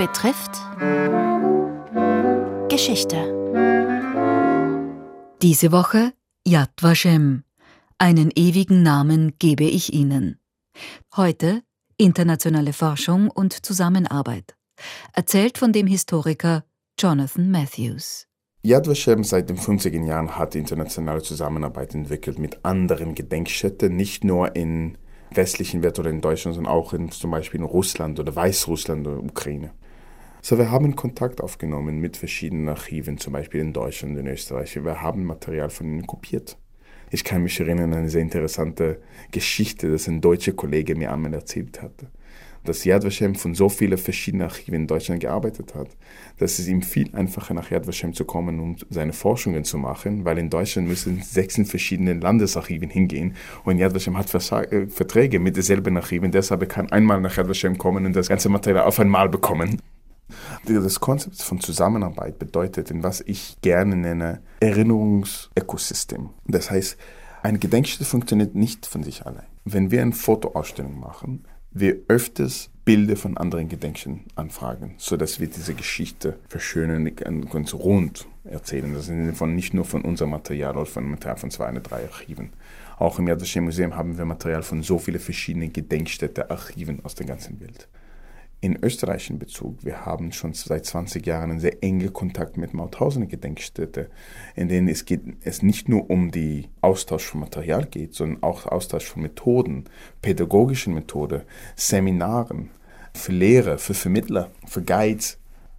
betrifft Geschichte. Diese Woche Yad Vashem. Einen ewigen Namen gebe ich Ihnen. Heute internationale Forschung und Zusammenarbeit. Erzählt von dem Historiker Jonathan Matthews. Yad Vashem seit den 50er Jahren hat internationale Zusammenarbeit entwickelt mit anderen Gedenkstätten, nicht nur in westlichen Welt oder in Deutschland, sondern auch in, zum Beispiel in Russland oder Weißrussland oder Ukraine. So, wir haben Kontakt aufgenommen mit verschiedenen Archiven, zum Beispiel in Deutschland und in Österreich. Wir haben Material von ihnen kopiert. Ich kann mich erinnern an eine sehr interessante Geschichte, dass ein deutscher Kollege mir einmal erzählt hatte dass Yad Vashem von so vielen verschiedenen Archiven in Deutschland gearbeitet hat, dass es ihm viel einfacher nach Yad Vashem zu kommen und seine Forschungen zu machen, weil in Deutschland müssen sechs verschiedenen Landesarchiven hingehen und Yad Vashem hat äh, Verträge mit derselben Archiven, deshalb kann einmal nach Yad Vashem kommen und das ganze Material auf einmal bekommen. Das Konzept von Zusammenarbeit bedeutet, in was ich gerne nenne, Erinnerungsökosystem. Das heißt, eine Gedenkstätte funktioniert nicht von sich allein. Wenn wir eine Fotoausstellung machen, wir öfters Bilder von anderen Gedenkstätten anfragen, sodass wir diese Geschichte verschönern und ganz rund erzählen. Das ist von, nicht nur von unserem Material oder von Material von zwei oder drei Archiven. Auch im Yad Vashem Museum haben wir Material von so vielen verschiedenen Gedenkstätten, Archiven aus der ganzen Welt in Österreich in Bezug. Wir haben schon seit 20 Jahren einen sehr engen Kontakt mit Mauthausen Gedenkstätte, in denen es, geht, es nicht nur um die Austausch von Material geht, sondern auch Austausch von Methoden, pädagogischen Methoden, Seminaren, für Lehrer, für Vermittler, für Guides.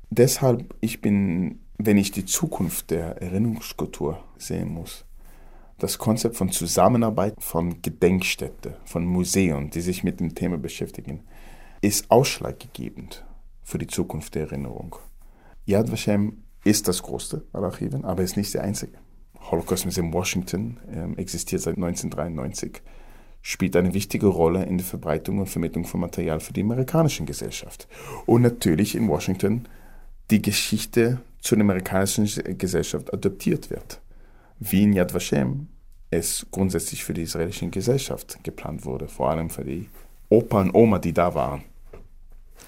Deshalb, ich bin, wenn ich die Zukunft der Erinnerungskultur sehen muss, das Konzept von Zusammenarbeit von Gedenkstätten, von Museen, die sich mit dem Thema beschäftigen, ist ausschlaggebend für die Zukunft der Erinnerung. Yad Vashem ist das größte aller Archiven, aber ist nicht der einzige. Holocaust Museum Washington äh, existiert seit 1993, spielt eine wichtige Rolle in der Verbreitung und Vermittlung von Material für die amerikanische Gesellschaft. Und natürlich in Washington die Geschichte zu der amerikanischen Gesellschaft adoptiert wird. Wie in Yad Vashem es grundsätzlich für die israelische Gesellschaft geplant wurde, vor allem für die Opa und Oma, die da waren.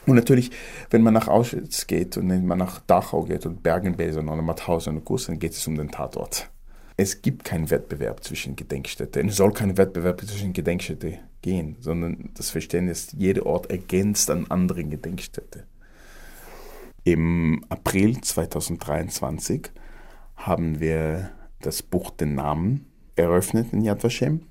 Und natürlich, wenn man nach Auschwitz geht und wenn man nach Dachau geht und Bergen-Belsen oder Mauthausen und dann geht es um den Tatort. Es gibt keinen Wettbewerb zwischen Gedenkstätten. Es soll kein Wettbewerb zwischen Gedenkstätten gehen, sondern das Verständnis, jeder Ort ergänzt an anderen Gedenkstätten. Im April 2023 haben wir das Buch Den Namen eröffnet in Yad Vashem.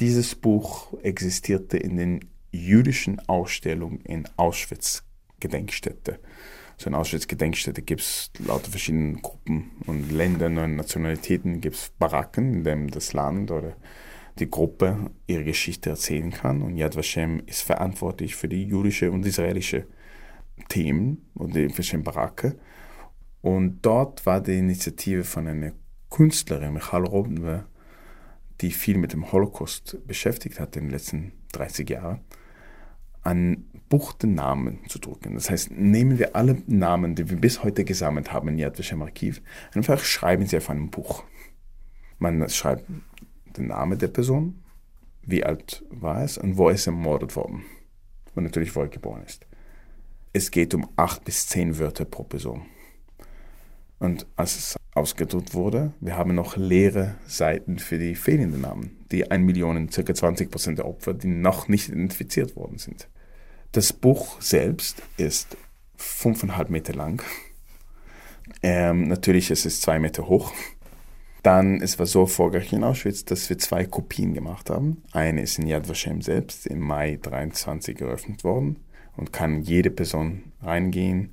Dieses Buch existierte in den jüdischen Ausstellung in Auschwitz-Gedenkstätte. So in Auschwitz-Gedenkstätte gibt es lauter verschiedenen Gruppen und Ländern und Nationalitäten gibt es Baracken, in denen das Land oder die Gruppe ihre Geschichte erzählen kann. Und Yad Vashem ist verantwortlich für die jüdische und israelische Themen und die verschiedenen Baracke. Und dort war die Initiative von einer Künstlerin, Michal Robner, die viel mit dem Holocaust beschäftigt hat in den letzten 30 Jahren an Buchtennamen zu drucken. Das heißt, nehmen wir alle Namen, die wir bis heute gesammelt haben in Yad Vashem Archiv, einfach schreiben sie auf einem Buch. Man schreibt den Namen der Person, wie alt war es und wo ist er ermordet worden. Und natürlich, wo er geboren ist. Es geht um acht bis zehn Wörter pro Person. Und als ausgedruckt wurde, wir haben noch leere Seiten für die fehlenden Namen, die 1 Million, ca. 20 Prozent der Opfer, die noch nicht identifiziert worden sind. Das Buch selbst ist 5,5 Meter lang. Ähm, natürlich ist es 2 Meter hoch. Dann, es war so erfolgreich in Auschwitz, dass wir zwei Kopien gemacht haben. Eine ist in Yad Vashem selbst im Mai 23 eröffnet worden und kann jede Person reingehen,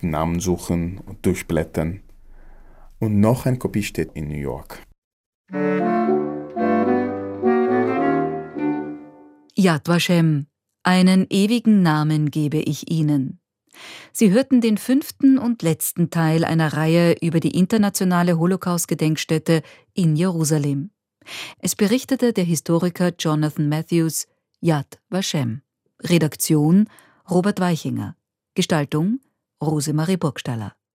Namen suchen und durchblättern. Und noch eine Kopie steht in New York. Yad Vashem, einen ewigen Namen gebe ich Ihnen. Sie hörten den fünften und letzten Teil einer Reihe über die internationale Holocaust-Gedenkstätte in Jerusalem. Es berichtete der Historiker Jonathan Matthews, Yad Vashem. Redaktion Robert Weichinger. Gestaltung Rosemarie Burgstaller